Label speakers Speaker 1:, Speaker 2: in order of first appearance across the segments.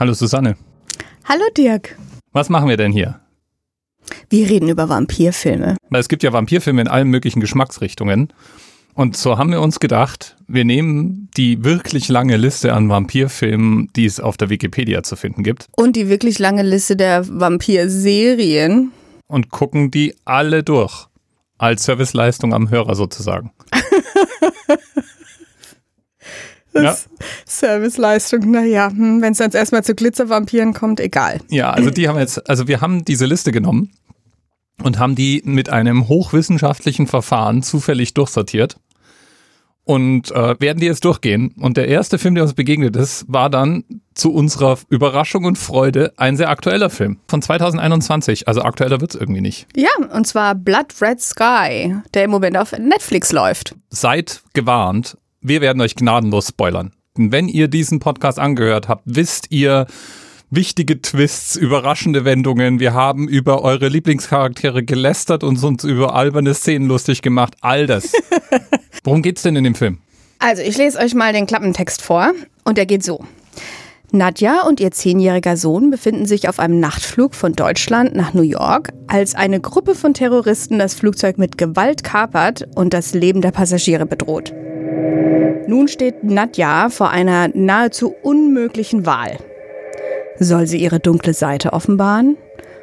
Speaker 1: Hallo Susanne.
Speaker 2: Hallo Dirk.
Speaker 1: Was machen wir denn hier?
Speaker 2: Wir reden über Vampirfilme.
Speaker 1: Es gibt ja Vampirfilme in allen möglichen Geschmacksrichtungen. Und so haben wir uns gedacht, wir nehmen die wirklich lange Liste an Vampirfilmen, die es auf der Wikipedia zu finden gibt.
Speaker 2: Und die wirklich lange Liste der Vampirserien.
Speaker 1: Und gucken die alle durch. Als Serviceleistung am Hörer sozusagen.
Speaker 2: ja. Serviceleistung, naja, hm, wenn es jetzt erstmal zu Glitzervampiren kommt, egal.
Speaker 1: Ja, also die haben jetzt, also wir haben diese Liste genommen und haben die mit einem hochwissenschaftlichen Verfahren zufällig durchsortiert und äh, werden die jetzt durchgehen. Und der erste Film, der uns begegnet ist, war dann zu unserer Überraschung und Freude ein sehr aktueller Film von 2021. Also aktueller wird's irgendwie nicht.
Speaker 2: Ja, und zwar Blood Red Sky, der im Moment auf Netflix läuft.
Speaker 1: Seid gewarnt, wir werden euch gnadenlos spoilern. Wenn ihr diesen Podcast angehört habt, wisst ihr, wichtige Twists, überraschende Wendungen. Wir haben über eure Lieblingscharaktere gelästert und uns über alberne Szenen lustig gemacht. All das. Worum geht's denn in dem Film?
Speaker 2: Also, ich lese euch mal den Klappentext vor und der geht so. Nadja und ihr zehnjähriger Sohn befinden sich auf einem Nachtflug von Deutschland nach New York, als eine Gruppe von Terroristen das Flugzeug mit Gewalt kapert und das Leben der Passagiere bedroht. Nun steht Nadja vor einer nahezu unmöglichen Wahl. Soll sie ihre dunkle Seite offenbaren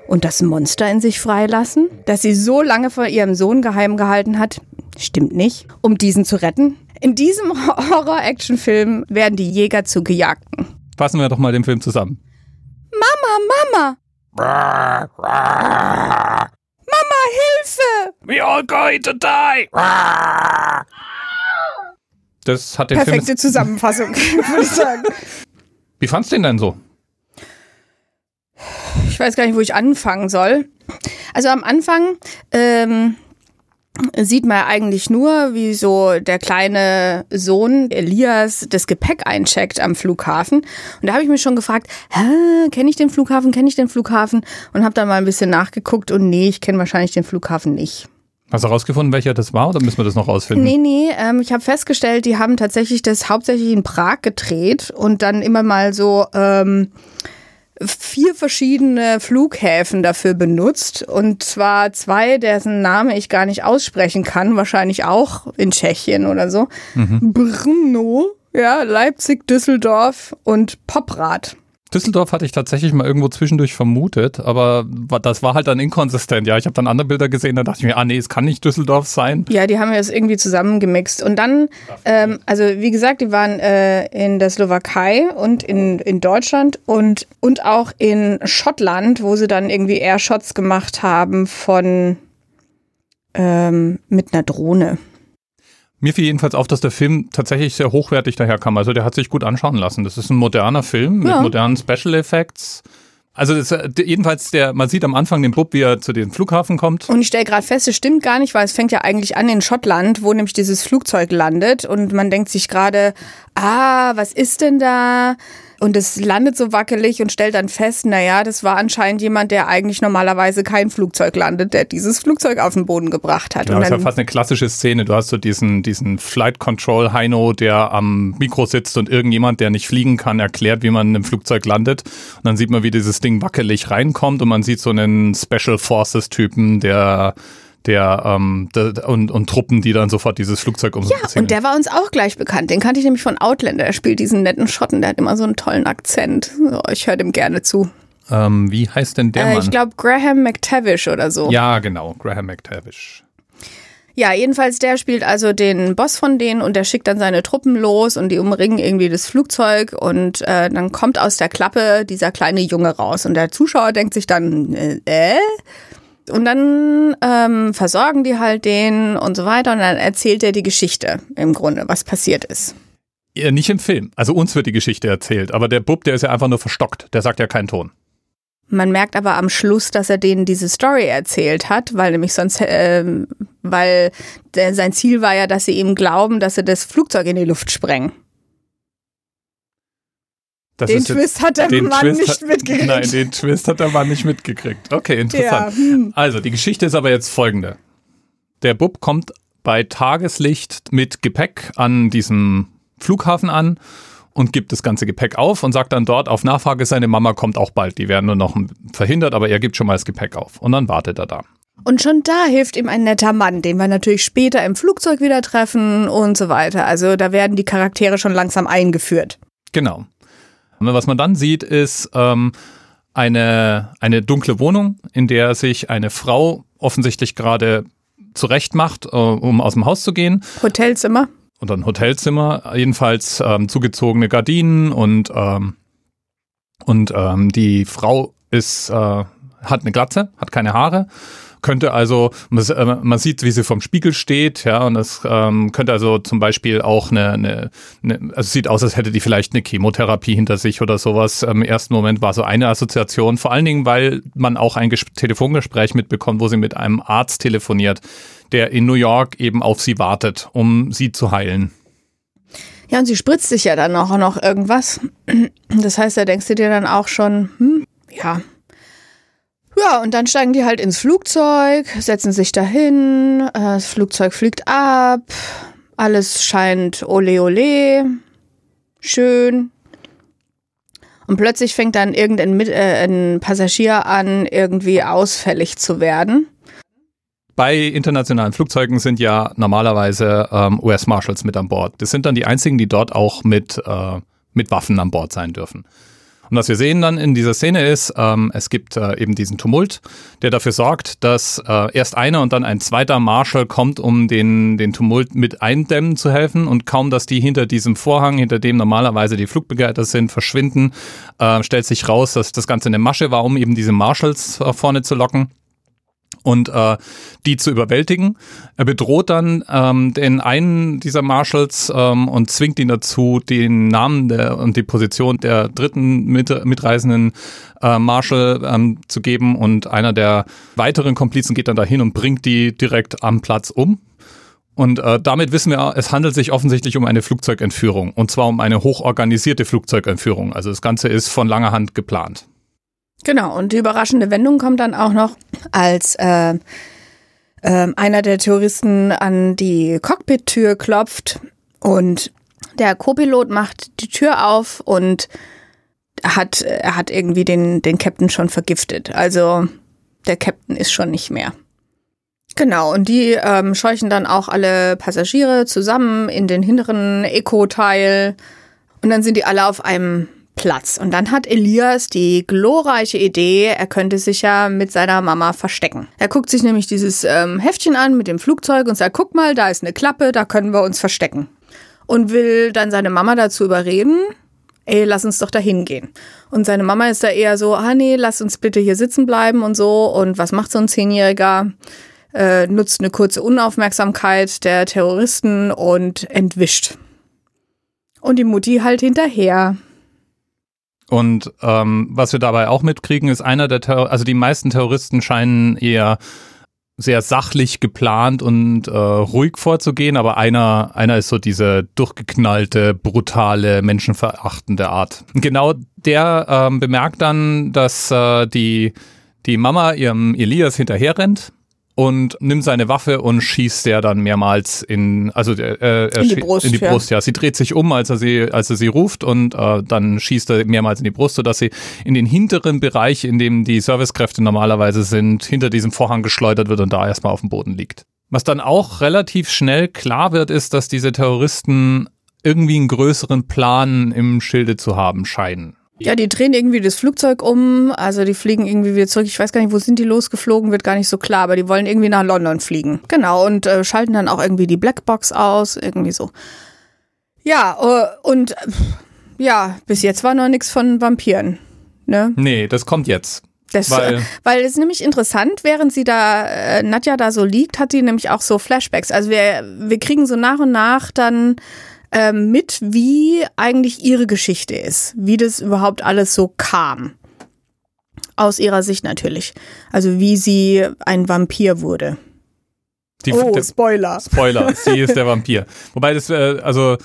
Speaker 2: und das Monster in sich freilassen, das sie so lange vor ihrem Sohn geheim gehalten hat? Stimmt nicht. Um diesen zu retten? In diesem Horror-Action-Film werden die Jäger zu Gejagten.
Speaker 1: Fassen wir doch mal den Film zusammen.
Speaker 2: Mama, Mama! Mama, Hilfe!
Speaker 1: We all going to die! Das hat den
Speaker 2: Perfekte
Speaker 1: Film
Speaker 2: Zusammenfassung, würde ich sagen.
Speaker 1: Wie fandst du den denn so?
Speaker 2: Ich weiß gar nicht, wo ich anfangen soll. Also am Anfang ähm, sieht man eigentlich nur, wie so der kleine Sohn Elias das Gepäck eincheckt am Flughafen. Und da habe ich mich schon gefragt, kenne ich den Flughafen, kenne ich den Flughafen? Und habe dann mal ein bisschen nachgeguckt und nee, ich kenne wahrscheinlich den Flughafen nicht.
Speaker 1: Hast du rausgefunden, welcher das war oder müssen wir das noch rausfinden?
Speaker 2: Nee, nee, ähm, ich habe festgestellt, die haben tatsächlich das hauptsächlich in Prag gedreht und dann immer mal so ähm, vier verschiedene Flughäfen dafür benutzt. Und zwar zwei, dessen Name ich gar nicht aussprechen kann, wahrscheinlich auch in Tschechien oder so. Mhm. Brno, ja, Leipzig, Düsseldorf und Poprad.
Speaker 1: Düsseldorf hatte ich tatsächlich mal irgendwo zwischendurch vermutet, aber das war halt dann inkonsistent. Ja, ich habe dann andere Bilder gesehen, da dachte ich mir, ah nee, es kann nicht Düsseldorf sein.
Speaker 2: Ja, die haben ja das irgendwie zusammengemixt. Und dann, ähm, also wie gesagt, die waren äh, in der Slowakei und in, in Deutschland und, und auch in Schottland, wo sie dann irgendwie Airshots gemacht haben von ähm, mit einer Drohne.
Speaker 1: Mir fiel jedenfalls auf, dass der Film tatsächlich sehr hochwertig daherkam. Also der hat sich gut anschauen lassen. Das ist ein moderner Film mit ja. modernen Special Effects. Also das, äh, jedenfalls der, man sieht am Anfang den Bub, wie er zu dem Flughafen kommt.
Speaker 2: Und ich stelle gerade fest, es stimmt gar nicht, weil es fängt ja eigentlich an in Schottland, wo nämlich dieses Flugzeug landet und man denkt sich gerade, ah, was ist denn da? Und es landet so wackelig und stellt dann fest, naja, das war anscheinend jemand, der eigentlich normalerweise kein Flugzeug landet, der dieses Flugzeug auf den Boden gebracht hat. Und
Speaker 1: das ist ja fast eine klassische Szene. Du hast so diesen, diesen Flight Control Heino, der am Mikro sitzt und irgendjemand, der nicht fliegen kann, erklärt, wie man einem Flugzeug landet. Und dann sieht man, wie dieses Ding wackelig reinkommt und man sieht so einen Special Forces Typen, der der, ähm, der und, und Truppen, die dann sofort dieses Flugzeug
Speaker 2: umsetzen. Ja, und der war uns auch gleich bekannt. Den kannte ich nämlich von Outlander. Er spielt diesen netten Schotten, der hat immer so einen tollen Akzent. So, ich höre dem gerne zu.
Speaker 1: Ähm, wie heißt denn der äh, Mann?
Speaker 2: Ich glaube Graham McTavish oder so.
Speaker 1: Ja, genau, Graham McTavish.
Speaker 2: Ja, jedenfalls der spielt also den Boss von denen und der schickt dann seine Truppen los und die umringen irgendwie das Flugzeug und äh, dann kommt aus der Klappe dieser kleine Junge raus und der Zuschauer denkt sich dann, äh, äh? Und dann ähm, versorgen die halt den und so weiter und dann erzählt er die Geschichte im Grunde, was passiert ist.
Speaker 1: Ja, nicht im Film. Also uns wird die Geschichte erzählt, aber der Bub, der ist ja einfach nur verstockt. Der sagt ja keinen Ton.
Speaker 2: Man merkt aber am Schluss, dass er denen diese Story erzählt hat, weil nämlich sonst, äh, weil der, sein Ziel war ja, dass sie ihm glauben, dass sie das Flugzeug in die Luft sprengen. Das den Twist hat der Mann Twist nicht hat, mitgekriegt.
Speaker 1: Nein, den Twist hat der Mann nicht mitgekriegt. Okay, interessant. Ja, hm. Also, die Geschichte ist aber jetzt folgende. Der Bub kommt bei Tageslicht mit Gepäck an diesem Flughafen an und gibt das ganze Gepäck auf und sagt dann dort auf Nachfrage, seine Mama kommt auch bald. Die werden nur noch verhindert, aber er gibt schon mal das Gepäck auf. Und dann wartet er da.
Speaker 2: Und schon da hilft ihm ein netter Mann, den wir natürlich später im Flugzeug wieder treffen und so weiter. Also da werden die Charaktere schon langsam eingeführt.
Speaker 1: Genau. Und was man dann sieht, ist ähm, eine, eine dunkle Wohnung, in der sich eine Frau offensichtlich gerade zurecht macht, äh, um aus dem Haus zu gehen.
Speaker 2: Hotelzimmer.
Speaker 1: Oder ein Hotelzimmer, jedenfalls ähm, zugezogene Gardinen und, ähm, und ähm, die Frau ist, äh, hat eine Glatze, hat keine Haare könnte also, man, äh, man sieht, wie sie vom Spiegel steht, ja, und es ähm, könnte also zum Beispiel auch eine, eine, eine, also sieht aus, als hätte die vielleicht eine Chemotherapie hinter sich oder sowas. Im ersten Moment war so eine Assoziation, vor allen Dingen, weil man auch ein Ges Telefongespräch mitbekommt, wo sie mit einem Arzt telefoniert, der in New York eben auf sie wartet, um sie zu heilen.
Speaker 2: Ja, und sie spritzt sich ja dann auch noch irgendwas. Das heißt, da denkst du dir dann auch schon, hm, ja, ja, und dann steigen die halt ins Flugzeug, setzen sich dahin, äh, das Flugzeug fliegt ab, alles scheint ole ole, schön. Und plötzlich fängt dann irgendein äh, ein Passagier an, irgendwie ausfällig zu werden.
Speaker 1: Bei internationalen Flugzeugen sind ja normalerweise ähm, US Marshals mit an Bord. Das sind dann die einzigen, die dort auch mit, äh, mit Waffen an Bord sein dürfen. Und was wir sehen dann in dieser Szene ist, ähm, es gibt äh, eben diesen Tumult, der dafür sorgt, dass äh, erst einer und dann ein zweiter Marshal kommt, um den, den Tumult mit eindämmen zu helfen. Und kaum, dass die hinter diesem Vorhang, hinter dem normalerweise die Flugbegleiter sind, verschwinden, äh, stellt sich raus, dass das Ganze eine Masche war, um eben diese Marshals äh, vorne zu locken und äh, die zu überwältigen. Er bedroht dann ähm, den einen dieser Marshals ähm, und zwingt ihn dazu, den Namen der, und die Position der dritten mit, mitreisenden äh, Marshal ähm, zu geben und einer der weiteren Komplizen geht dann dahin und bringt die direkt am Platz um. Und äh, damit wissen wir, es handelt sich offensichtlich um eine Flugzeugentführung und zwar um eine hochorganisierte Flugzeugentführung. Also das Ganze ist von langer Hand geplant.
Speaker 2: Genau, und die überraschende Wendung kommt dann auch noch, als äh, äh, einer der Terroristen an die Cockpit-Tür klopft und der Co-Pilot macht die Tür auf und hat, er hat irgendwie den, den Captain schon vergiftet. Also der Captain ist schon nicht mehr. Genau, und die ähm, scheuchen dann auch alle Passagiere zusammen in den hinteren Eco-Teil und dann sind die alle auf einem Platz. Und dann hat Elias die glorreiche Idee, er könnte sich ja mit seiner Mama verstecken. Er guckt sich nämlich dieses ähm, Heftchen an mit dem Flugzeug und sagt, guck mal, da ist eine Klappe, da können wir uns verstecken. Und will dann seine Mama dazu überreden, ey, lass uns doch da hingehen. Und seine Mama ist da eher so, ah nee, lass uns bitte hier sitzen bleiben und so. Und was macht so ein Zehnjähriger? Äh, nutzt eine kurze Unaufmerksamkeit der Terroristen und entwischt. Und die Mutti halt hinterher.
Speaker 1: Und ähm, was wir dabei auch mitkriegen, ist einer der Terror also die meisten Terroristen scheinen eher sehr sachlich geplant und äh, ruhig vorzugehen, aber einer, einer ist so diese durchgeknallte, brutale, menschenverachtende Art. Genau der ähm, bemerkt dann, dass äh, die, die Mama ihrem Elias hinterherrennt und nimmt seine Waffe und schießt der dann mehrmals in, also äh,
Speaker 2: in die Brust.
Speaker 1: In die Brust ja. ja. Sie dreht sich um, als er sie, als er sie ruft und äh, dann schießt er mehrmals in die Brust, sodass sie in den hinteren Bereich, in dem die Servicekräfte normalerweise sind, hinter diesem Vorhang geschleudert wird und da erstmal auf dem Boden liegt. Was dann auch relativ schnell klar wird, ist, dass diese Terroristen irgendwie einen größeren Plan im Schilde zu haben scheinen.
Speaker 2: Ja, die drehen irgendwie das Flugzeug um, also die fliegen irgendwie wieder zurück. Ich weiß gar nicht, wo sind die losgeflogen, wird gar nicht so klar, aber die wollen irgendwie nach London fliegen. Genau, und äh, schalten dann auch irgendwie die Blackbox aus, irgendwie so. Ja, äh, und ja, bis jetzt war noch nichts von Vampiren. Ne?
Speaker 1: Nee, das kommt jetzt.
Speaker 2: Das, weil, weil es nämlich interessant, während sie da, äh, Nadja da so liegt, hat sie nämlich auch so Flashbacks. Also wir, wir kriegen so nach und nach dann ähm, mit, wie eigentlich ihre Geschichte ist, wie das überhaupt alles so kam. Aus ihrer Sicht natürlich. Also wie sie ein Vampir wurde.
Speaker 1: Die,
Speaker 2: oh, der, Spoiler.
Speaker 1: Spoiler, sie ist der Vampir. Wobei das, äh, also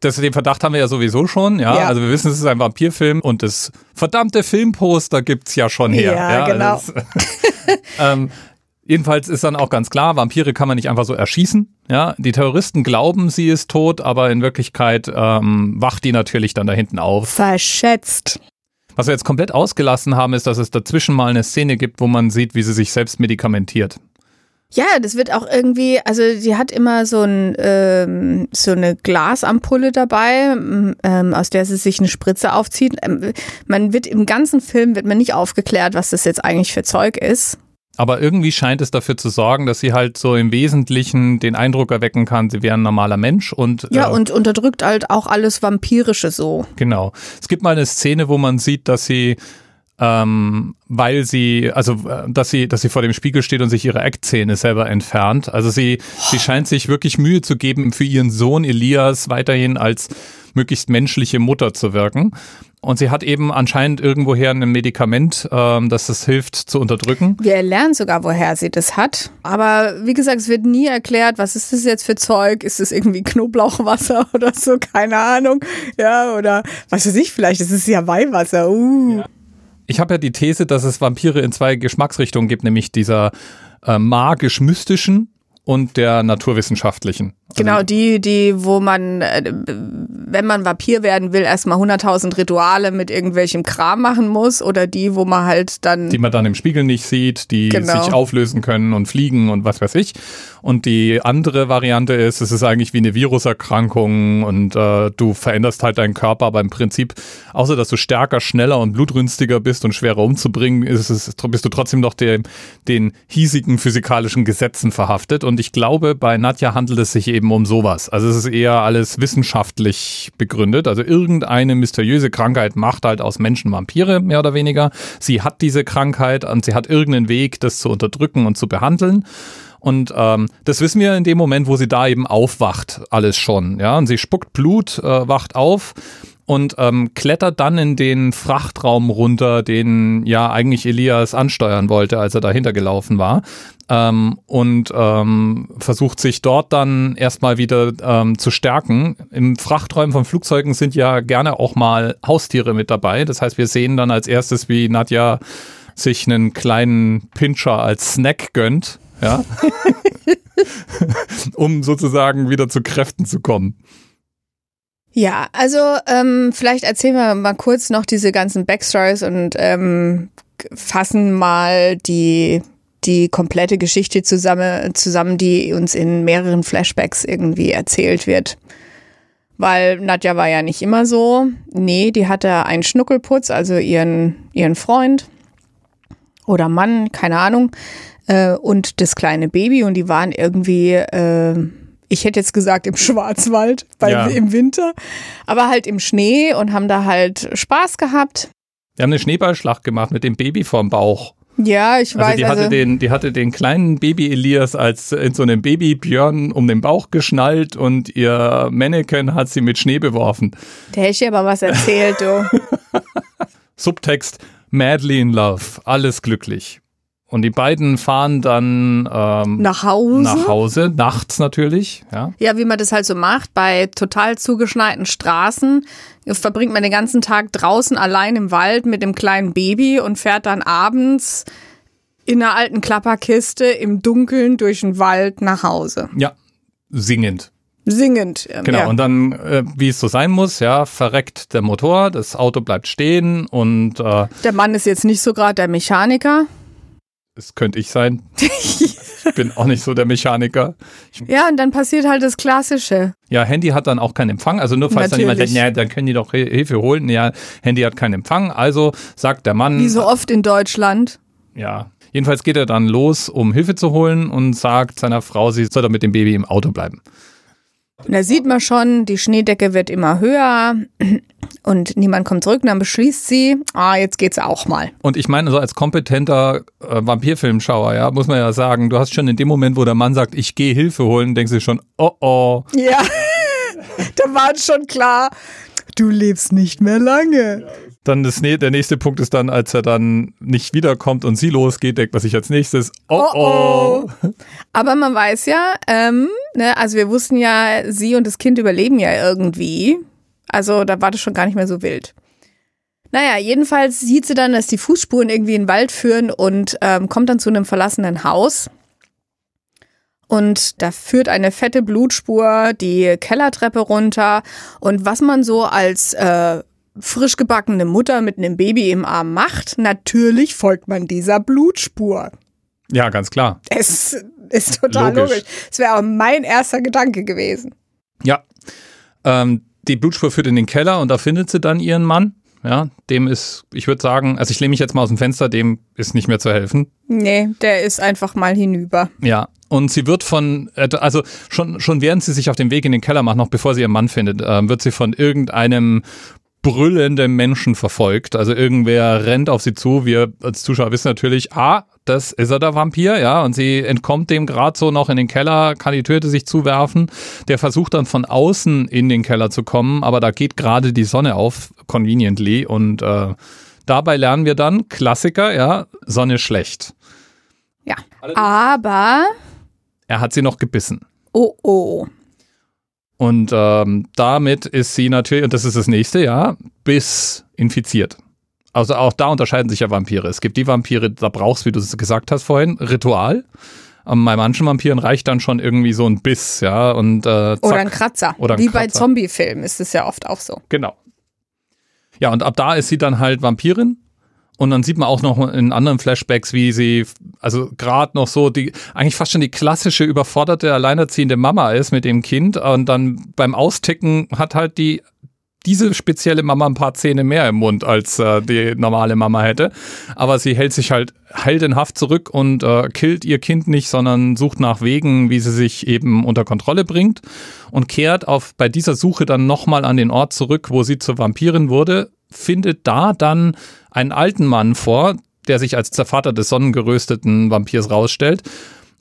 Speaker 1: das, den Verdacht haben wir ja sowieso schon, ja? ja. Also wir wissen, es ist ein Vampirfilm und das verdammte Filmposter gibt's ja schon her.
Speaker 2: Ja,
Speaker 1: ja?
Speaker 2: genau.
Speaker 1: Das, ähm, Jedenfalls ist dann auch ganz klar, Vampire kann man nicht einfach so erschießen. Ja, die Terroristen glauben, sie ist tot, aber in Wirklichkeit ähm, wacht die natürlich dann da hinten auf.
Speaker 2: Verschätzt.
Speaker 1: Was wir jetzt komplett ausgelassen haben, ist, dass es dazwischen mal eine Szene gibt, wo man sieht, wie sie sich selbst medikamentiert.
Speaker 2: Ja, das wird auch irgendwie, also sie hat immer so, ein, ähm, so eine Glasampulle dabei, ähm, aus der sie sich eine Spritze aufzieht. Ähm, man wird im ganzen Film wird man nicht aufgeklärt, was das jetzt eigentlich für Zeug ist.
Speaker 1: Aber irgendwie scheint es dafür zu sorgen, dass sie halt so im Wesentlichen den Eindruck erwecken kann, sie wäre ein normaler Mensch und
Speaker 2: ja äh, und unterdrückt halt auch alles vampirische so.
Speaker 1: Genau. Es gibt mal eine Szene, wo man sieht, dass sie ähm, weil sie, also äh, dass sie, dass sie vor dem Spiegel steht und sich ihre Eckzähne selber entfernt. Also sie, sie scheint sich wirklich Mühe zu geben, für ihren Sohn Elias weiterhin als möglichst menschliche Mutter zu wirken. Und sie hat eben anscheinend irgendwoher ein Medikament, ähm, das es hilft zu unterdrücken.
Speaker 2: Wir lernen sogar, woher sie das hat. Aber wie gesagt, es wird nie erklärt, was ist das jetzt für Zeug? Ist es irgendwie Knoblauchwasser oder so? Keine Ahnung. Ja, oder was weiß ich, vielleicht ist es ja Weihwasser. Uh. Ja.
Speaker 1: Ich habe ja die These, dass es Vampire in zwei Geschmacksrichtungen gibt, nämlich dieser äh, magisch-mystischen und der naturwissenschaftlichen.
Speaker 2: Genau, die, die, wo man, äh, wenn man Vampir werden will, erstmal 100.000 Rituale mit irgendwelchem Kram machen muss oder die, wo man halt dann.
Speaker 1: Die man dann im Spiegel nicht sieht, die genau. sich auflösen können und fliegen und was weiß ich. Und die andere Variante ist, es ist eigentlich wie eine Viruserkrankung und äh, du veränderst halt deinen Körper, aber im Prinzip, außer dass du stärker, schneller und blutrünstiger bist und schwerer umzubringen, ist es, bist du trotzdem noch dem, den hiesigen physikalischen Gesetzen verhaftet. Und ich glaube, bei Nadja handelt es sich eben um sowas. Also es ist eher alles wissenschaftlich begründet. Also irgendeine mysteriöse Krankheit macht halt aus Menschen Vampire, mehr oder weniger. Sie hat diese Krankheit und sie hat irgendeinen Weg, das zu unterdrücken und zu behandeln. Und ähm, das wissen wir in dem Moment, wo sie da eben aufwacht, alles schon. Ja, und sie spuckt Blut, äh, wacht auf und ähm, klettert dann in den Frachtraum runter, den ja eigentlich Elias ansteuern wollte, als er dahinter gelaufen war. Ähm, und ähm, versucht sich dort dann erstmal wieder ähm, zu stärken. Im Frachträumen von Flugzeugen sind ja gerne auch mal Haustiere mit dabei. Das heißt, wir sehen dann als erstes, wie Nadja sich einen kleinen Pinscher als Snack gönnt, ja, um sozusagen wieder zu Kräften zu kommen.
Speaker 2: Ja, also ähm, vielleicht erzählen wir mal kurz noch diese ganzen Backstories und ähm, fassen mal die die komplette Geschichte zusammen, zusammen, die uns in mehreren Flashbacks irgendwie erzählt wird. Weil Nadja war ja nicht immer so. Nee, die hatte einen Schnuckelputz, also ihren, ihren Freund oder Mann, keine Ahnung, äh, und das kleine Baby und die waren irgendwie äh, ich hätte jetzt gesagt im Schwarzwald, bei, ja. im Winter, aber halt im Schnee und haben da halt Spaß gehabt.
Speaker 1: Wir haben eine Schneeballschlacht gemacht mit dem Baby vorm Bauch.
Speaker 2: Ja, ich weiß.
Speaker 1: Also die hatte, also den, die hatte den kleinen Baby Elias als in so einem Babybjörn um den Bauch geschnallt und ihr Mannequin hat sie mit Schnee beworfen.
Speaker 2: Der hätte aber was erzählt, du.
Speaker 1: Subtext, madly in love, alles glücklich. Und die beiden fahren dann ähm,
Speaker 2: nach Hause.
Speaker 1: Nach Hause, nachts natürlich. Ja.
Speaker 2: ja, wie man das halt so macht, bei total zugeschneiten Straßen verbringt man den ganzen Tag draußen allein im Wald mit dem kleinen Baby und fährt dann abends in einer alten Klapperkiste im Dunkeln durch den Wald nach Hause.
Speaker 1: Ja, singend.
Speaker 2: Singend.
Speaker 1: Ähm, genau,
Speaker 2: ja.
Speaker 1: und dann, äh, wie es so sein muss, ja, verreckt der Motor, das Auto bleibt stehen und äh,
Speaker 2: Der Mann ist jetzt nicht so gerade der Mechaniker.
Speaker 1: Das könnte ich sein. ich bin auch nicht so der Mechaniker. Ich
Speaker 2: ja, und dann passiert halt das Klassische.
Speaker 1: Ja, Handy hat dann auch keinen Empfang. Also nur falls Natürlich. dann jemand denkt, ja, dann können die doch Hilfe holen. Ja, Handy hat keinen Empfang. Also sagt der Mann.
Speaker 2: Wie so oft in Deutschland.
Speaker 1: Ja. Jedenfalls geht er dann los, um Hilfe zu holen und sagt seiner Frau, sie soll doch mit dem Baby im Auto bleiben.
Speaker 2: Und da sieht man schon, die Schneedecke wird immer höher und niemand kommt zurück. Und dann beschließt sie, ah, jetzt geht's auch mal.
Speaker 1: Und ich meine, so als kompetenter äh, Vampirfilmschauer, ja, muss man ja sagen, du hast schon in dem Moment, wo der Mann sagt, ich gehe Hilfe holen, denkst du schon, oh oh.
Speaker 2: Ja, da war schon klar, du lebst nicht mehr lange.
Speaker 1: Dann das, der nächste Punkt ist dann, als er dann nicht wiederkommt und sie losgeht, denkt man sich als nächstes, oh oh. oh.
Speaker 2: Aber man weiß ja, ähm, ne, also wir wussten ja, sie und das Kind überleben ja irgendwie. Also da war das schon gar nicht mehr so wild. Naja, jedenfalls sieht sie dann, dass die Fußspuren irgendwie in den Wald führen und ähm, kommt dann zu einem verlassenen Haus. und da führt eine fette Blutspur die Kellertreppe runter und was man so als äh, frisch gebackene Mutter mit einem Baby im Arm macht, natürlich folgt man dieser Blutspur.
Speaker 1: Ja, ganz klar.
Speaker 2: Es ist total
Speaker 1: Logisch.
Speaker 2: logisch. Es wäre auch mein erster Gedanke gewesen.
Speaker 1: Ja. Ähm, die Blutspur führt in den Keller und da findet sie dann ihren Mann. Ja, dem ist, ich würde sagen, also ich lehne mich jetzt mal aus dem Fenster, dem ist nicht mehr zu helfen.
Speaker 2: Nee, der ist einfach mal hinüber.
Speaker 1: Ja. Und sie wird von, also schon, schon während sie sich auf den Weg in den Keller macht, noch bevor sie ihren Mann findet, äh, wird sie von irgendeinem brüllenden Menschen verfolgt. Also irgendwer rennt auf sie zu. Wir als Zuschauer wissen natürlich, ah, das ist er der Vampir, ja, und sie entkommt dem gerade so noch in den Keller, kann die Tür sich zuwerfen. Der versucht dann von außen in den Keller zu kommen, aber da geht gerade die Sonne auf, conveniently, und äh, dabei lernen wir dann, Klassiker, ja, Sonne schlecht.
Speaker 2: Ja. Aber,
Speaker 1: Er hat sie noch gebissen.
Speaker 2: oh oh.
Speaker 1: Und ähm, damit ist sie natürlich, und das ist das nächste, ja, bis infiziert. Also auch da unterscheiden sich ja Vampire. Es gibt die Vampire, da brauchst, wie du es gesagt hast vorhin, Ritual. Ähm, bei manchen Vampiren reicht dann schon irgendwie so ein Biss, ja, und äh, zack.
Speaker 2: Oder ein Kratzer.
Speaker 1: Oder ein
Speaker 2: Wie bei
Speaker 1: Kratzer.
Speaker 2: Zombie-Filmen ist es ja oft auch so.
Speaker 1: Genau. Ja, und ab da ist sie dann halt Vampirin. Und dann sieht man auch noch in anderen Flashbacks, wie sie, also gerade noch so die, eigentlich fast schon die klassische überforderte, alleinerziehende Mama ist mit dem Kind. Und dann beim Austicken hat halt die, diese spezielle Mama ein paar Zähne mehr im Mund, als äh, die normale Mama hätte. Aber sie hält sich halt heldenhaft zurück und äh, killt ihr Kind nicht, sondern sucht nach Wegen, wie sie sich eben unter Kontrolle bringt und kehrt auf bei dieser Suche dann nochmal an den Ort zurück, wo sie zur Vampirin wurde, findet da dann einen alten Mann vor, der sich als der Vater des sonnengerösteten Vampirs rausstellt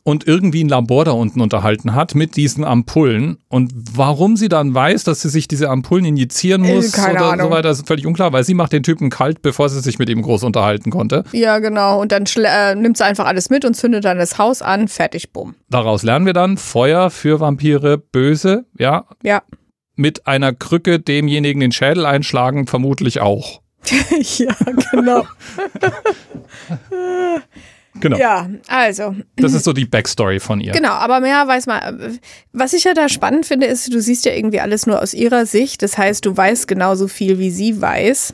Speaker 1: und irgendwie ein Labor da unten unterhalten hat mit diesen Ampullen. Und warum sie dann weiß, dass sie sich diese Ampullen injizieren
Speaker 2: Äh,
Speaker 1: muss
Speaker 2: keine
Speaker 1: oder so
Speaker 2: Ahnung.
Speaker 1: weiter, ist völlig unklar, weil sie macht den Typen kalt, bevor sie sich mit ihm groß unterhalten konnte.
Speaker 2: Ja, genau. Und dann äh, nimmt sie einfach alles mit und zündet dann das Haus an. Fertig, bumm.
Speaker 1: Daraus lernen wir dann, Feuer für Vampire böse, ja,
Speaker 2: Ja.
Speaker 1: mit einer Krücke demjenigen den Schädel einschlagen, vermutlich auch.
Speaker 2: ja, genau.
Speaker 1: Genau.
Speaker 2: Ja, also,
Speaker 1: Das ist so die Backstory von ihr.
Speaker 2: genau, aber mehr weiß man. Was ich ja da spannend finde, ist, du siehst ja irgendwie alles nur aus ihrer Sicht. Das heißt, du weißt genauso viel, wie sie weiß.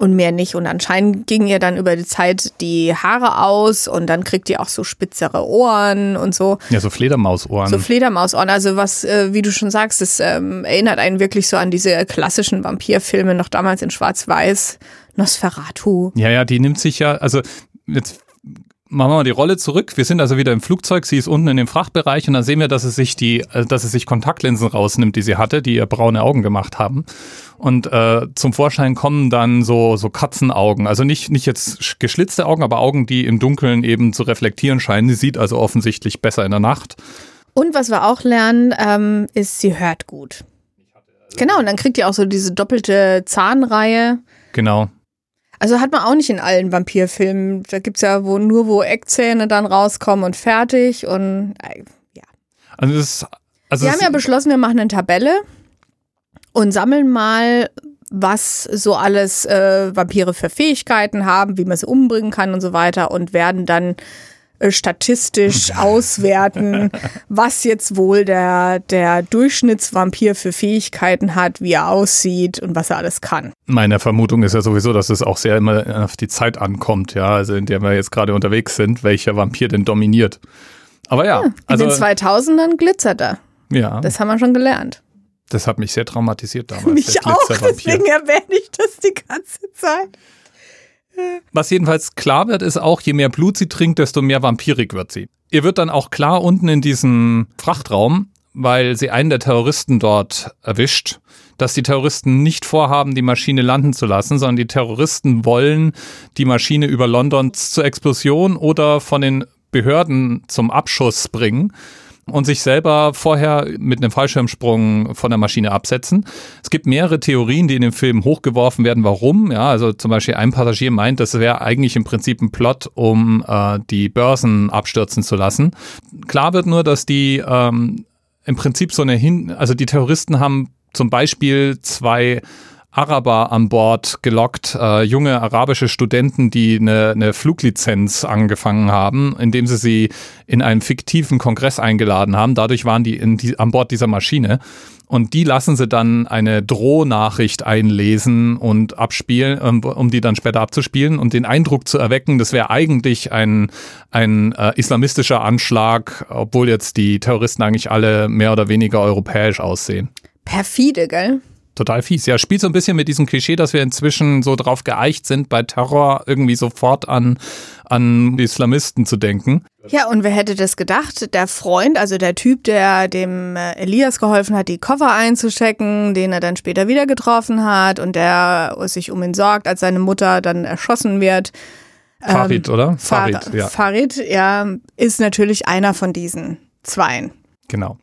Speaker 2: Und mehr nicht. Und anscheinend gingen ihr dann über die Zeit die Haare aus und dann kriegt ihr auch so spitzere Ohren und so.
Speaker 1: Ja, so Fledermausohren.
Speaker 2: So Fledermausohren. Also was, äh, wie du schon sagst, das ähm, erinnert einen wirklich so an diese klassischen Vampirfilme, noch damals in Schwarz-Weiß. Nosferatu.
Speaker 1: Ja, ja, die nimmt sich ja, also jetzt machen wir mal die Rolle zurück. Wir sind also wieder im Flugzeug, sie ist unten in dem Frachtbereich und dann sehen wir, dass sie sich die, äh, dass sie sich Kontaktlinsen rausnimmt, die sie hatte, die ihr braune Augen gemacht haben. Und äh, zum Vorschein kommen dann so, so Katzenaugen. Also nicht, nicht jetzt sch- geschlitzte Augen, aber Augen, die im Dunkeln eben zu reflektieren scheinen. Sie sieht also offensichtlich besser in der Nacht.
Speaker 2: Und was wir auch lernen, ähm, ist, sie hört gut. Genau, und dann kriegt ihr auch so diese doppelte Zahnreihe.
Speaker 1: Genau.
Speaker 2: Also hat man auch nicht in allen Vampirfilmen. Da gibt's ja wo, nur, wo Eckzähne dann rauskommen und fertig. Und äh,
Speaker 1: Also das, also
Speaker 2: wir haben ja beschlossen, wir machen eine Tabelle und sammeln mal, was so alles äh, Vampire für Fähigkeiten haben, wie man sie umbringen kann und so weiter und werden dann statistisch auswerten, was jetzt wohl der, der Durchschnittsvampir für Fähigkeiten hat, wie er aussieht und was er alles kann.
Speaker 1: Meine Vermutung ist ja sowieso, dass es auch sehr immer auf die Zeit ankommt, ja, also in der wir jetzt gerade unterwegs sind, welcher Vampir denn dominiert. Aber ja,
Speaker 2: In
Speaker 1: also
Speaker 2: den 2000ern glitzert er.
Speaker 1: ja, das,
Speaker 2: Das haben wir schon gelernt.
Speaker 1: hat mich sehr traumatisiert damals.
Speaker 2: Mich auch, deswegen erwähne ich das die ganze Zeit.
Speaker 1: Was jedenfalls klar wird, ist auch, je mehr Blut sie trinkt, desto mehr vampirig wird sie. Ihr wird dann auch klar unten in diesem Frachtraum, weil sie einen der Terroristen dort erwischt, dass die Terroristen nicht vorhaben, die Maschine landen zu lassen, sondern die Terroristen wollen die Maschine über London zur Explosion oder von den Behörden zum Abschuss bringen und sich selber vorher mit einem Fallschirmsprung von der Maschine absetzen. Es gibt mehrere Theorien, die in dem Film hochgeworfen werden, warum. Ja, also zum Beispiel ein Passagier meint, das wäre eigentlich im Prinzip ein Plot, um äh, die Börsen abstürzen zu lassen. Klar wird nur, dass die ähm, im Prinzip so eine Hin, also die Terroristen haben zum Beispiel zwei Araber an Bord gelockt, äh, junge arabische Studenten, die eine, eine Fluglizenz angefangen haben, indem sie sie in einen fiktiven Kongress eingeladen haben. Dadurch waren die, in die an Bord dieser Maschine. Und die lassen sie dann eine Drohnachricht einlesen und abspielen, um, um die dann später abzuspielen und den Eindruck zu erwecken, das wäre eigentlich ein, ein äh, islamistischer Anschlag, obwohl jetzt die Terroristen eigentlich alle mehr oder weniger europäisch aussehen.
Speaker 2: Perfide, gell?
Speaker 1: Total fies. Ja, spielt so ein bisschen mit diesem Klischee, dass wir inzwischen so drauf geeicht sind, bei Terror irgendwie sofort an, an die Islamisten zu denken.
Speaker 2: Ja, und wer hätte das gedacht? Der Freund, also der Typ, der dem äh, Elias geholfen hat, die Koffer einzuschecken, den er dann später wieder getroffen hat und der sich um ihn sorgt, als seine Mutter dann erschossen wird.
Speaker 1: Farid, ähm, oder?
Speaker 2: Farid, ja. Farid, ja, ist natürlich einer von diesen Zweien.
Speaker 1: Genau.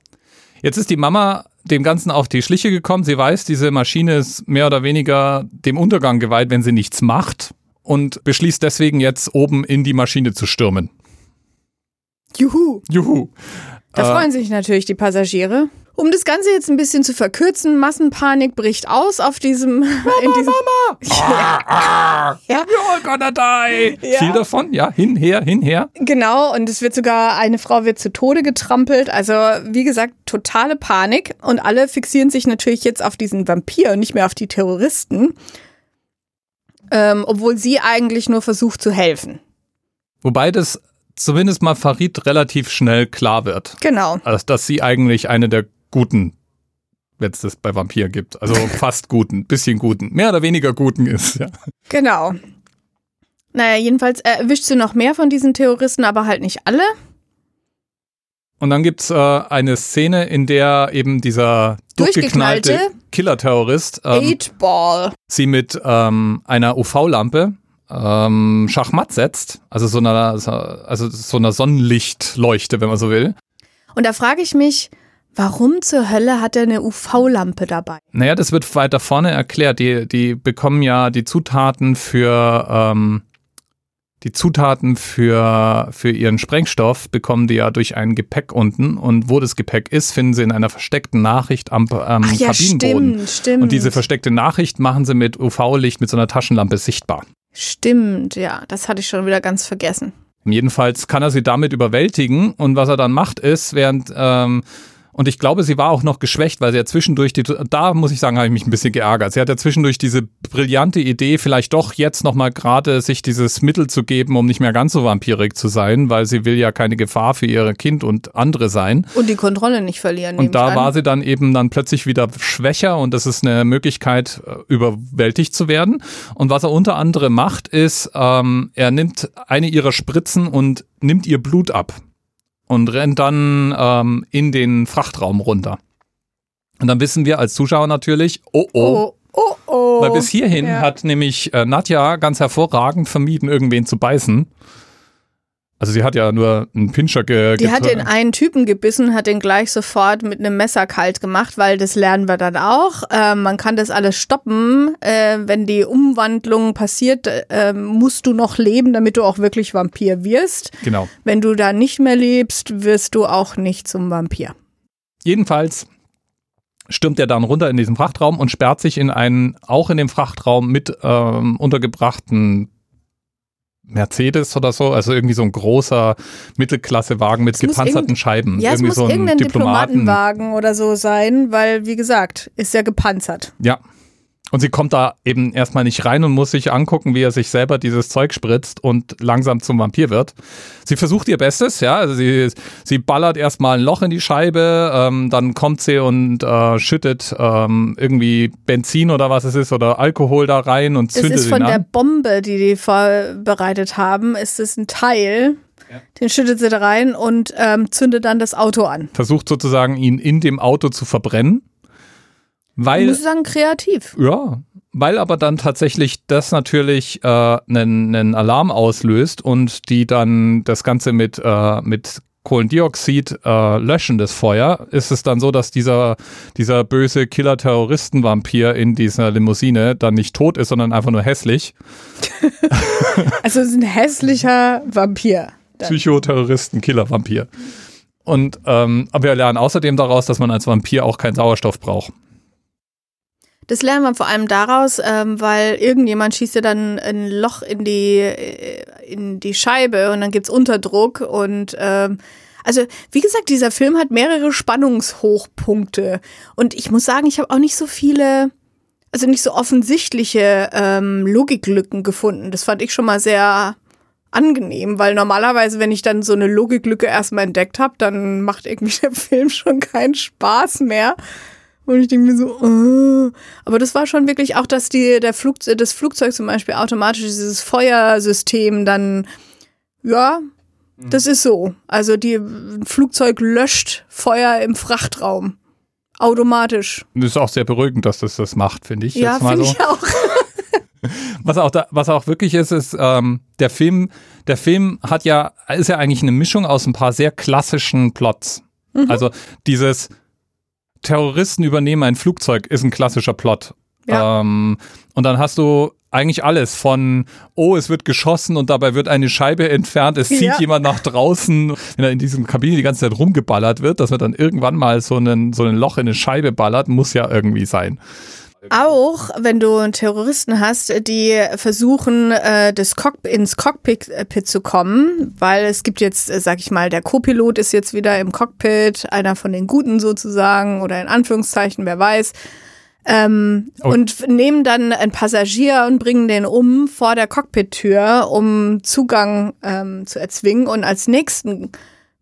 Speaker 1: Jetzt ist die Mama dem Ganzen auf die Schliche gekommen. Sie weiß, diese Maschine ist mehr oder weniger dem Untergang geweiht, wenn sie nichts macht und beschließt deswegen jetzt oben in die Maschine zu stürmen.
Speaker 2: Juhu.
Speaker 1: Juhu.
Speaker 2: Da äh, freuen sich natürlich die Passagiere. Um das Ganze jetzt ein bisschen zu verkürzen, Massenpanik bricht aus auf diesem.
Speaker 1: Mama, in diesem, Mama! ah, ah, ja. All gonna die! Ja. Viel davon, ja, hinher, hinher.
Speaker 2: Genau, und es wird sogar, eine Frau wird zu Tode getrampelt. Also, wie gesagt, totale Panik. Und alle fixieren sich natürlich jetzt auf diesen Vampir und nicht mehr auf die Terroristen. Ähm, obwohl sie eigentlich nur versucht zu helfen.
Speaker 1: Wobei das zumindest mal Farid relativ schnell klar wird.
Speaker 2: Genau.
Speaker 1: Also, dass sie eigentlich eine der guten, wenn es das bei Vampir gibt. Also fast guten, bisschen guten, mehr oder weniger guten ist, ja.
Speaker 2: Genau. Naja, jedenfalls erwischt sie noch mehr von diesen Terroristen, aber halt nicht alle.
Speaker 1: Und dann gibt's äh, eine Szene, in der eben dieser durchgeknallte Killer-Terrorist
Speaker 2: ähm,
Speaker 1: sie mit ähm, einer UV-Lampe ähm, Schachmatt setzt, also so einer, also so einer Sonnenlichtleuchte, wenn man so will.
Speaker 2: Und da frage ich mich, Warum zur Hölle hat er eine UV-Lampe dabei?
Speaker 1: Naja, das wird weiter vorne erklärt. Die, die bekommen ja die Zutaten für ähm, die Zutaten für, für ihren Sprengstoff bekommen die ja durch ein Gepäck unten und wo das Gepäck ist, finden sie in einer versteckten Nachricht am, am Ach ja, Kabinenboden.
Speaker 2: Stimmt, stimmt.
Speaker 1: Und diese versteckte Nachricht machen sie mit UV-Licht mit so einer Taschenlampe sichtbar.
Speaker 2: Stimmt, ja, das hatte ich schon wieder ganz vergessen.
Speaker 1: Jedenfalls kann er sie damit überwältigen und was er dann macht ist, während ähm, und ich glaube, sie war auch noch geschwächt, weil sie ja zwischendurch, die, da muss ich sagen, habe ich mich ein bisschen geärgert. Sie hat ja zwischendurch diese brillante Idee, vielleicht doch jetzt nochmal gerade sich dieses Mittel zu geben, um nicht mehr ganz so vampirig zu sein, weil sie will ja keine Gefahr für ihr Kind und andere sein.
Speaker 2: Und die Kontrolle nicht verlieren.
Speaker 1: Und da war sie dann eben dann plötzlich wieder schwächer und das ist eine Möglichkeit, äh, überwältigt zu werden. Und was er unter anderem macht, ist, ähm, er nimmt eine ihrer Spritzen und nimmt ihr Blut ab und rennt dann ähm, in den Frachtraum runter. Und dann wissen wir als Zuschauer natürlich, oh oh.
Speaker 2: oh. Oh, oh.
Speaker 1: Weil bis hierhin ja. hat nämlich äh, Nadja ganz hervorragend vermieden, irgendwen zu beißen. Also sie hat ja nur einen Pinscher ge
Speaker 2: Die hat den einen Typen gebissen, hat den gleich sofort mit einem Messer kalt gemacht, weil das lernen wir dann auch. Äh, man kann das alles stoppen. Äh, wenn die Umwandlung passiert, äh, musst du noch leben, damit du auch wirklich Vampir wirst.
Speaker 1: Genau.
Speaker 2: Wenn du da nicht mehr lebst, wirst du auch nicht zum Vampir.
Speaker 1: Jedenfalls stürmt er dann runter in diesen Frachtraum und sperrt sich in einen, auch in dem Frachtraum mit ähm, untergebrachten Mercedes oder so, also irgendwie so ein großer Mittelklassewagen mit gepanzerten Scheiben.
Speaker 2: Ja,
Speaker 1: irgendwie
Speaker 2: es muss so ein irgendein Diplomaten Diplomatenwagen oder so sein, weil, wie gesagt, ist ja gepanzert.
Speaker 1: Ja, und sie kommt da eben erstmal nicht rein und muss sich angucken, wie er sich selber dieses Zeug spritzt und langsam zum Vampir wird. Sie versucht ihr Bestes, ja, also sie, sie ballert erstmal ein Loch in die Scheibe, ähm, dann kommt sie und äh, schüttet ähm, irgendwie Benzin oder was es ist oder Alkohol da rein und zündet
Speaker 2: Es ist von der Bombe, die die vorbereitet haben, ist es ein Teil, ja. Den schüttet sie da rein und ähm, zündet dann das Auto an.
Speaker 1: Versucht sozusagen, ihn in dem Auto zu verbrennen. Weil, ich
Speaker 2: muss sagen, kreativ.
Speaker 1: Ja, weil aber dann tatsächlich das natürlich äh, einen, einen Alarm auslöst und die dann das Ganze mit, äh, mit Kohlendioxid äh, löschen, das Feuer, ist es dann so, dass dieser, dieser böse Killer-Terroristen-Vampir in dieser Limousine dann nicht tot ist, sondern einfach nur hässlich.
Speaker 2: also es ist ein hässlicher Vampir.
Speaker 1: Psychotherroristen-Killer-Vampir. Und ähm, aber wir lernen außerdem daraus, dass man als Vampir auch keinen Sauerstoff braucht.
Speaker 2: Das lernen wir vor allem daraus, ähm, weil irgendjemand schießt ja dann ein Loch in die, äh, in die Scheibe und dann gibt's Unterdruck und ähm, also wie gesagt, dieser Film hat mehrere Spannungshochpunkte und ich muss sagen, ich habe auch nicht so viele, also nicht so offensichtliche ähm, Logiklücken gefunden. Das fand ich schon mal sehr angenehm, weil normalerweise, wenn ich dann so eine Logiklücke erstmal entdeckt habe, dann macht irgendwie der Film schon keinen Spaß mehr. Und ich denke mir so, uh. aber das war schon wirklich auch, dass die, der Flug, das Flugzeug zum Beispiel automatisch dieses Feuersystem dann, ja, mhm. das ist so. Also die ein Flugzeug löscht Feuer im Frachtraum. Automatisch.
Speaker 1: Das ist auch sehr beruhigend, dass das das macht, finde ich.
Speaker 2: Ja, finde so. ich auch.
Speaker 1: was auch da, was auch wirklich ist, ist ähm, der Film. Der Film hat ja ist ja eigentlich eine Mischung aus ein paar sehr klassischen Plots. Mhm. Also dieses Terroristen übernehmen ein Flugzeug ist ein klassischer Plot. Ja. Ähm, und dann hast du eigentlich alles von, oh, es wird geschossen und dabei wird eine Scheibe entfernt, es zieht ja. jemand nach draußen, wenn er in diesem Kabine die ganze Zeit rumgeballert wird, dass er dann irgendwann mal so, einen, so ein Loch in eine Scheibe ballert, muss ja irgendwie sein.
Speaker 2: Auch wenn du Terroristen hast, die versuchen, äh, das Cock ins Cockpit äh, zu kommen, weil es gibt jetzt, äh, sag ich mal, der Co-Pilot ist jetzt wieder im Cockpit, einer von den Guten sozusagen oder in Anführungszeichen, wer weiß. Ähm, oh. Und nehmen dann einen Passagier und bringen den um vor der Cockpit-Tür, um Zugang ähm, zu erzwingen. Und als nächsten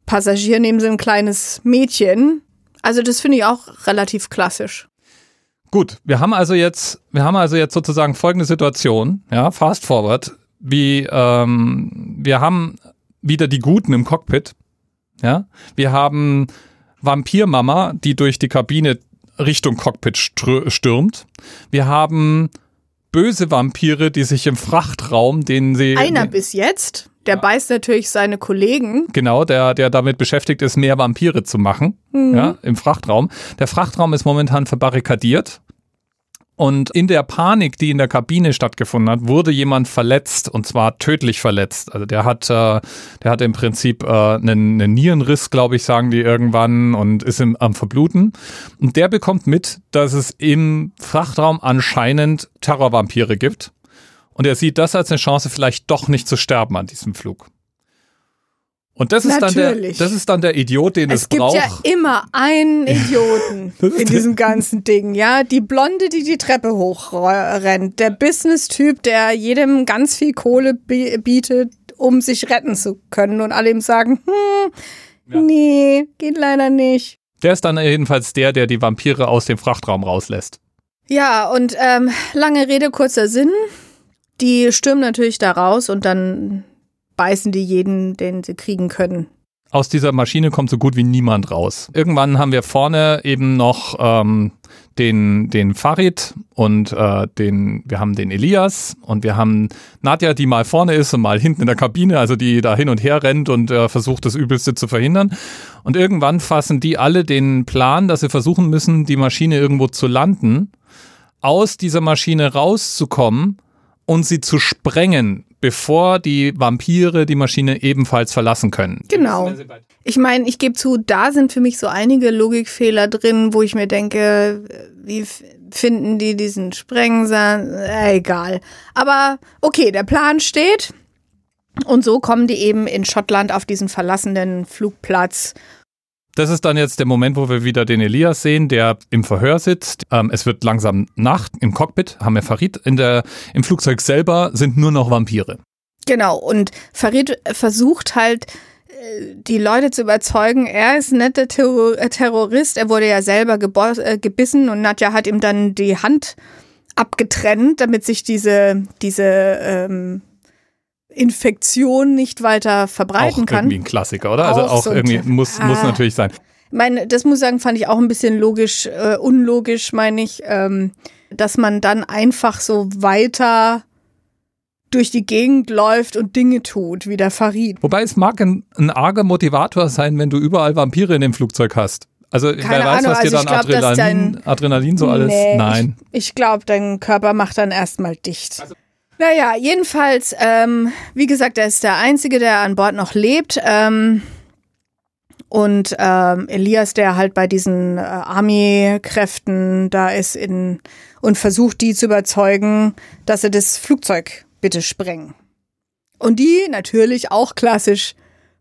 Speaker 2: Passagier nehmen sie ein kleines Mädchen. Also das finde ich auch relativ klassisch.
Speaker 1: Gut, wir haben also jetzt, wir haben also jetzt sozusagen folgende Situation, ja, fast forward, wie ähm, wir haben wieder die Guten im Cockpit, ja, wir haben Vampirmama, die durch die Kabine Richtung Cockpit stürmt, wir haben böse Vampire, die sich im Frachtraum, den sie
Speaker 2: einer bis jetzt der beißt natürlich seine Kollegen.
Speaker 1: Genau, der, der damit beschäftigt ist, mehr Vampire zu machen, mhm. ja, im Frachtraum. Der Frachtraum ist momentan verbarrikadiert. Und in der Panik, die in der Kabine stattgefunden hat, wurde jemand verletzt und zwar tödlich verletzt. Also der hat, äh, der hat im Prinzip äh, einen, einen Nierenriss, glaube ich, sagen die irgendwann und ist im, am Verbluten. Und der bekommt mit, dass es im Frachtraum anscheinend Terrorvampire gibt. Und er sieht das als eine Chance, vielleicht doch nicht zu sterben an diesem Flug. Und das ist, dann der, das ist dann der Idiot, den es, es braucht.
Speaker 2: Es gibt ja immer einen Idioten in diesem ganzen Ding, ja. Die Blonde, die die Treppe hochrennt. Der Business-Typ, der jedem ganz viel Kohle bietet, um sich retten zu können. Und alle ihm sagen, hm, ja. nee, geht leider nicht.
Speaker 1: Der ist dann jedenfalls der, der die Vampire aus dem Frachtraum rauslässt.
Speaker 2: Ja, und ähm, lange Rede, kurzer Sinn. Die stürmen natürlich da raus und dann beißen die jeden, den sie kriegen können.
Speaker 1: Aus dieser Maschine kommt so gut wie niemand raus. Irgendwann haben wir vorne eben noch ähm, den, den Farid und äh, den, wir haben den Elias und wir haben Nadja, die mal vorne ist und mal hinten in der Kabine, also die da hin und her rennt und äh, versucht, das Übelste zu verhindern. Und irgendwann fassen die alle den Plan, dass sie versuchen müssen, die Maschine irgendwo zu landen, aus dieser Maschine rauszukommen und sie zu sprengen, bevor die Vampire die Maschine ebenfalls verlassen können.
Speaker 2: Genau. Ich meine, ich gebe zu, da sind für mich so einige Logikfehler drin, wo ich mir denke, wie finden die diesen Sprengsand? Äh, egal. Aber okay, der Plan steht. Und so kommen die eben in Schottland auf diesen verlassenen Flugplatz
Speaker 1: das ist dann jetzt der Moment, wo wir wieder den Elias sehen, der im Verhör sitzt. Ähm, es wird langsam Nacht im Cockpit, haben wir Farid. In der, Im Flugzeug selber sind nur noch Vampire.
Speaker 2: Genau, und Farid versucht halt, äh, die Leute zu überzeugen, er ist nicht der äh, Terrorist. Er wurde ja selber äh, gebissen und Nadja hat ihm dann die Hand abgetrennt, damit sich diese, diese ähm, Infektion nicht weiter verbreiten
Speaker 1: auch
Speaker 2: kann.
Speaker 1: Irgendwie ein Klassiker, oder? Also auch also auch so irgendwie muss, ah. muss natürlich sein.
Speaker 2: Mein, das muss ich sagen, fand ich auch ein bisschen logisch, äh, unlogisch, meine ich, ähm, dass man dann einfach so weiter durch die Gegend läuft und Dinge tut, wie der Farid.
Speaker 1: Wobei es mag ein, ein arger Motivator sein, wenn du überall Vampire in dem Flugzeug hast. Also
Speaker 2: Keine wer weiß,
Speaker 1: Ahnung,
Speaker 2: was
Speaker 1: dir also dann glaub, Adrenalin, dein, Adrenalin so alles. Nee, Nein.
Speaker 2: Ich, ich glaube, dein Körper macht dann erstmal dicht. Also naja, jedenfalls, ähm, wie gesagt, er ist der Einzige, der an Bord noch lebt. Ähm, Und ähm, Elias, der halt bei diesen äh, Army-Kräften da ist in, und versucht, die zu überzeugen, dass sie das Flugzeug bitte sprengen. Und die natürlich auch klassisch.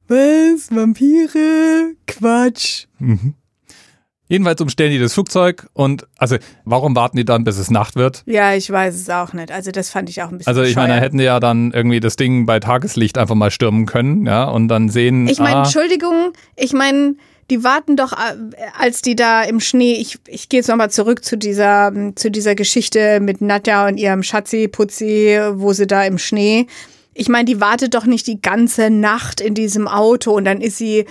Speaker 2: Was? Vampire? Quatsch.
Speaker 1: Mhm. Jedenfalls umstellen die das Flugzeug und also warum warten die dann, bis es Nacht wird?
Speaker 2: Ja, ich weiß es auch nicht. Also das fand ich auch ein bisschen
Speaker 1: Also ich meine, da hätten die ja dann irgendwie das Ding bei Tageslicht einfach mal stürmen können, ja, und dann sehen.
Speaker 2: Ich meine,
Speaker 1: ah,
Speaker 2: Entschuldigung, ich meine, die warten doch, äh, als die da im Schnee, ich, ich gehe jetzt nochmal zurück zu dieser, zu dieser Geschichte mit Nadja und ihrem Schatzi, Putzi, wo sie da im Schnee. Ich meine, die wartet doch nicht die ganze Nacht in diesem Auto und dann ist sie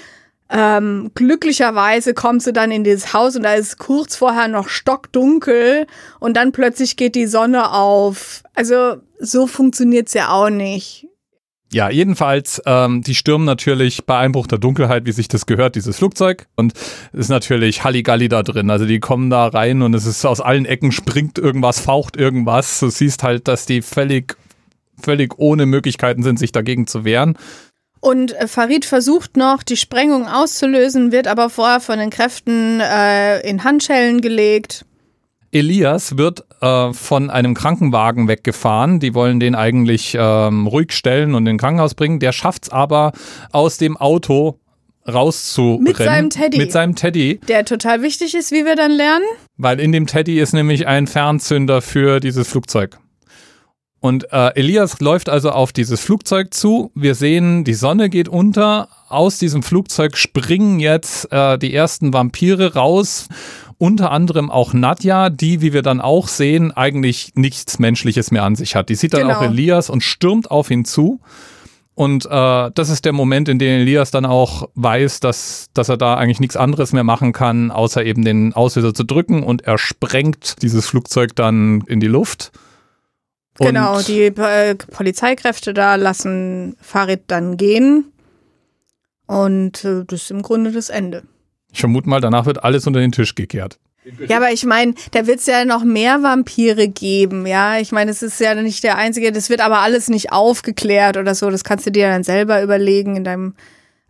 Speaker 2: ähm, glücklicherweise kommt sie dann in dieses Haus und da ist kurz vorher noch stockdunkel und dann plötzlich geht die Sonne auf. Also so funktioniert's ja auch nicht.
Speaker 1: Ja, jedenfalls, ähm, die stürmen natürlich bei Einbruch der Dunkelheit, wie sich das gehört, dieses Flugzeug. Und ist natürlich Halligalli da drin. Also die kommen da rein und es ist aus allen Ecken springt irgendwas, faucht irgendwas. Du siehst halt, dass die völlig, völlig ohne Möglichkeiten sind, sich dagegen zu wehren.
Speaker 2: Und äh, Farid versucht noch, die Sprengung auszulösen, wird aber vorher von den Kräften äh, in Handschellen gelegt.
Speaker 1: Elias wird äh, von einem Krankenwagen weggefahren. Die wollen den eigentlich ähm, ruhig stellen und in den Krankenhaus bringen. Der schafft es aber aus dem Auto rauszurennen.
Speaker 2: Mit seinem Teddy.
Speaker 1: Mit seinem Teddy.
Speaker 2: Der total wichtig ist, wie wir dann lernen.
Speaker 1: Weil in dem Teddy ist nämlich ein Fernzünder für dieses Flugzeug. Und äh, Elias läuft also auf dieses Flugzeug zu. Wir sehen, die Sonne geht unter. Aus diesem Flugzeug springen jetzt äh, die ersten Vampire raus. Unter anderem auch Nadja, die, wie wir dann auch sehen, eigentlich nichts Menschliches mehr an sich hat. Die sieht dann
Speaker 2: Genau.
Speaker 1: auch Elias und stürmt auf ihn zu. Und äh, das ist der Moment, in dem Elias dann auch weiß, dass, dass er da eigentlich nichts anderes mehr machen kann, außer eben den Auslöser zu drücken. Und er sprengt dieses Flugzeug dann in die Luft. Und
Speaker 2: genau, die äh, Polizeikräfte da lassen Farid dann gehen. Und äh, das ist im Grunde das Ende.
Speaker 1: Ich vermute mal, danach wird alles unter den Tisch gekehrt.
Speaker 2: Ja, aber ich meine, da wird es ja noch mehr Vampire geben, ja. Ich meine, es ist ja nicht der einzige, das wird aber alles nicht aufgeklärt oder so. Das kannst du dir dann selber überlegen in deinem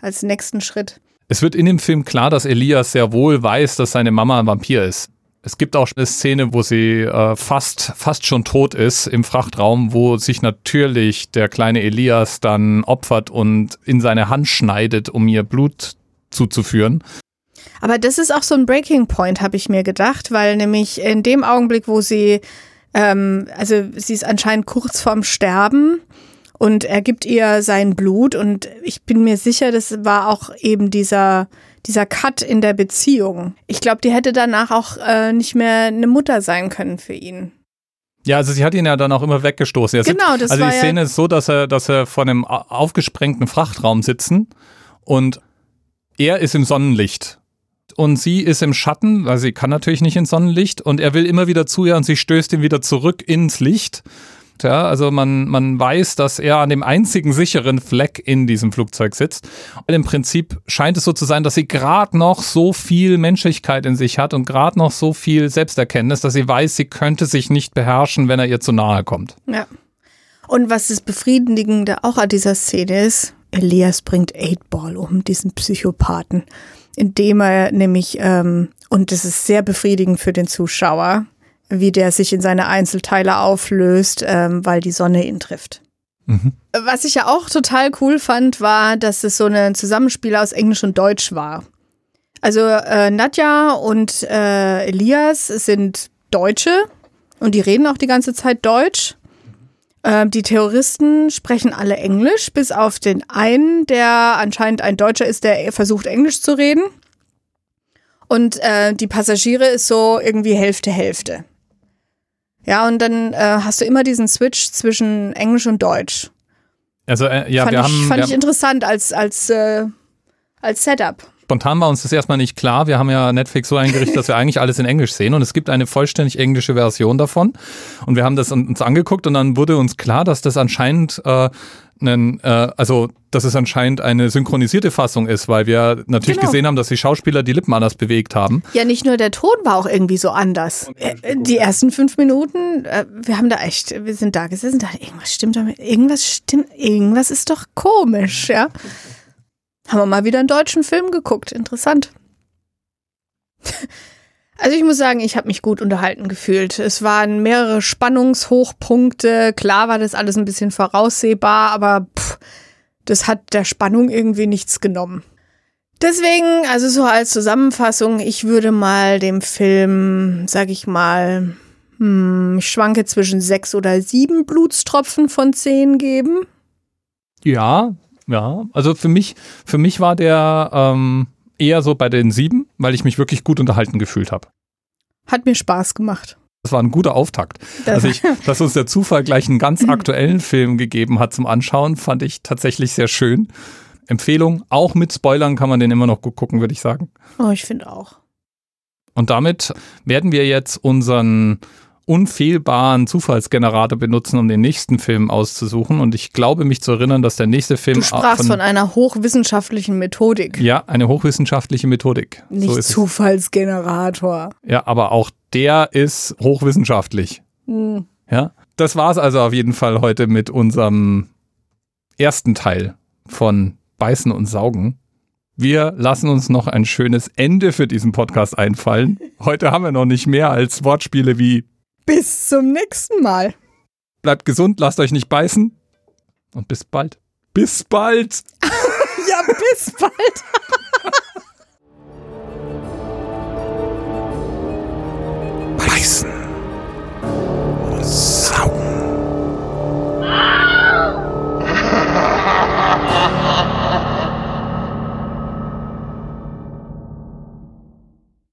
Speaker 2: als nächsten Schritt.
Speaker 1: Es wird in dem Film klar, dass Elias sehr wohl weiß, dass seine Mama ein Vampir ist. Es gibt auch eine Szene, wo sie äh, fast, fast schon tot ist im Frachtraum, wo sich natürlich der kleine Elias dann opfert und in seine Hand schneidet, um ihr Blut zuzuführen.
Speaker 2: Aber das ist auch so ein Breaking Point, habe ich mir gedacht, weil nämlich in dem Augenblick, wo sie, ähm, also sie ist anscheinend kurz vorm Sterben und er gibt ihr sein Blut und ich bin mir sicher, das war auch eben dieser, dieser Cut in der Beziehung. Ich glaube, die hätte danach auch äh, nicht mehr eine Mutter sein können für ihn.
Speaker 1: Ja, also sie hat ihn ja dann auch immer weggestoßen. Er
Speaker 2: Genau,
Speaker 1: sitzt,
Speaker 2: das
Speaker 1: Also
Speaker 2: war
Speaker 1: die
Speaker 2: ja-
Speaker 1: Szene ist so, dass er, dass er vor einem au- aufgesprengten Frachtraum sitzen und er ist im Sonnenlicht. Und sie ist im Schatten, weil sie kann natürlich nicht ins Sonnenlicht und er will immer wieder zu ihr und sie stößt ihn wieder zurück ins Licht. Ja, also man, man weiß, dass er an dem einzigen sicheren Fleck in diesem Flugzeug sitzt. Und im Prinzip scheint es so zu sein, dass sie gerade noch so viel Menschlichkeit in sich hat und gerade noch so viel Selbsterkenntnis, dass sie weiß, sie könnte sich nicht beherrschen, wenn er ihr zu nahe kommt.
Speaker 2: Ja. Und was das Befriedigende auch an dieser Szene ist, Elias bringt Eightball um, diesen Psychopathen, indem er nämlich, ähm, und das ist sehr befriedigend für den Zuschauer, wie der sich in seine Einzelteile auflöst, ähm, weil die Sonne ihn trifft.
Speaker 1: Mhm.
Speaker 2: Was ich ja auch total cool fand, war, dass es so ein Zusammenspiel aus Englisch und Deutsch war. Also äh, Nadja und äh, Elias sind Deutsche und die reden auch die ganze Zeit Deutsch. Ähm, die Terroristen sprechen alle Englisch, bis auf den einen, der anscheinend ein Deutscher ist, der versucht Englisch zu reden. Und äh, die Passagiere ist so irgendwie Hälfte, Hälfte. Ja, und dann äh, hast du immer diesen Switch zwischen Englisch und Deutsch.
Speaker 1: Also äh, ja,
Speaker 2: fand
Speaker 1: wir
Speaker 2: ich,
Speaker 1: haben,
Speaker 2: fand
Speaker 1: wir
Speaker 2: ich interessant als, als, äh, als Setup.
Speaker 1: Spontan war uns das erstmal nicht klar. Wir haben ja Netflix so eingerichtet, dass wir eigentlich alles in Englisch sehen und es gibt eine vollständig englische Version davon. Und wir haben das uns angeguckt und dann wurde uns klar, dass das anscheinend äh, einen, äh, also dass es anscheinend eine synchronisierte Fassung ist, weil wir natürlich
Speaker 2: Genau.
Speaker 1: gesehen haben, dass die Schauspieler die Lippen anders bewegt haben.
Speaker 2: Ja, nicht nur der Ton war auch irgendwie so anders. Äh, Die ersten fünf Minuten, äh, wir haben da echt, wir sind da gesessen, da irgendwas stimmt damit, irgendwas stimmt, irgendwas ist doch komisch, ja. Haben wir mal wieder einen deutschen Film geguckt. Interessant. Also ich muss sagen, ich habe mich gut unterhalten gefühlt. Es waren mehrere Spannungshochpunkte. Klar war das alles ein bisschen voraussehbar, aber pff, das hat der Spannung irgendwie nichts genommen. Deswegen, also so als Zusammenfassung, ich würde mal dem Film, sag ich mal, hm, ich schwanke zwischen sechs oder sieben Blutstropfen von zehn geben.
Speaker 1: Ja, ja. Also für mich, für mich war der ähm, eher so bei den sieben, weil ich mich wirklich gut unterhalten gefühlt habe.
Speaker 2: Hat mir Spaß gemacht.
Speaker 1: Das war ein guter Auftakt.
Speaker 2: Das
Speaker 1: also ich, dass uns der Zufall gleich einen ganz aktuellen Film gegeben hat zum Anschauen, fand ich tatsächlich sehr schön. Empfehlung, auch mit Spoilern kann man den immer noch gut gucken, würde ich sagen.
Speaker 2: Oh, ich finde auch.
Speaker 1: Und damit werden wir jetzt unseren unfehlbaren Zufallsgenerator benutzen, um den nächsten Film auszusuchen. Und ich glaube, mich zu erinnern, dass der nächste Film.
Speaker 2: Du sprachst von, von einer hochwissenschaftlichen Methodik.
Speaker 1: Ja, eine hochwissenschaftliche Methodik.
Speaker 2: Nicht so Zufallsgenerator.
Speaker 1: Ja, aber auch der ist hochwissenschaftlich. Hm. Ja, das war's also auf jeden Fall heute mit unserem ersten Teil von Beißen und Saugen. Wir lassen uns noch ein schönes Ende für diesen Podcast einfallen. Heute haben wir noch nicht mehr als Wortspiele wie
Speaker 2: bis zum nächsten Mal.
Speaker 1: Bleibt gesund, lasst euch nicht beißen. Und bis bald. Bis bald.
Speaker 2: ja, bis bald. beißen.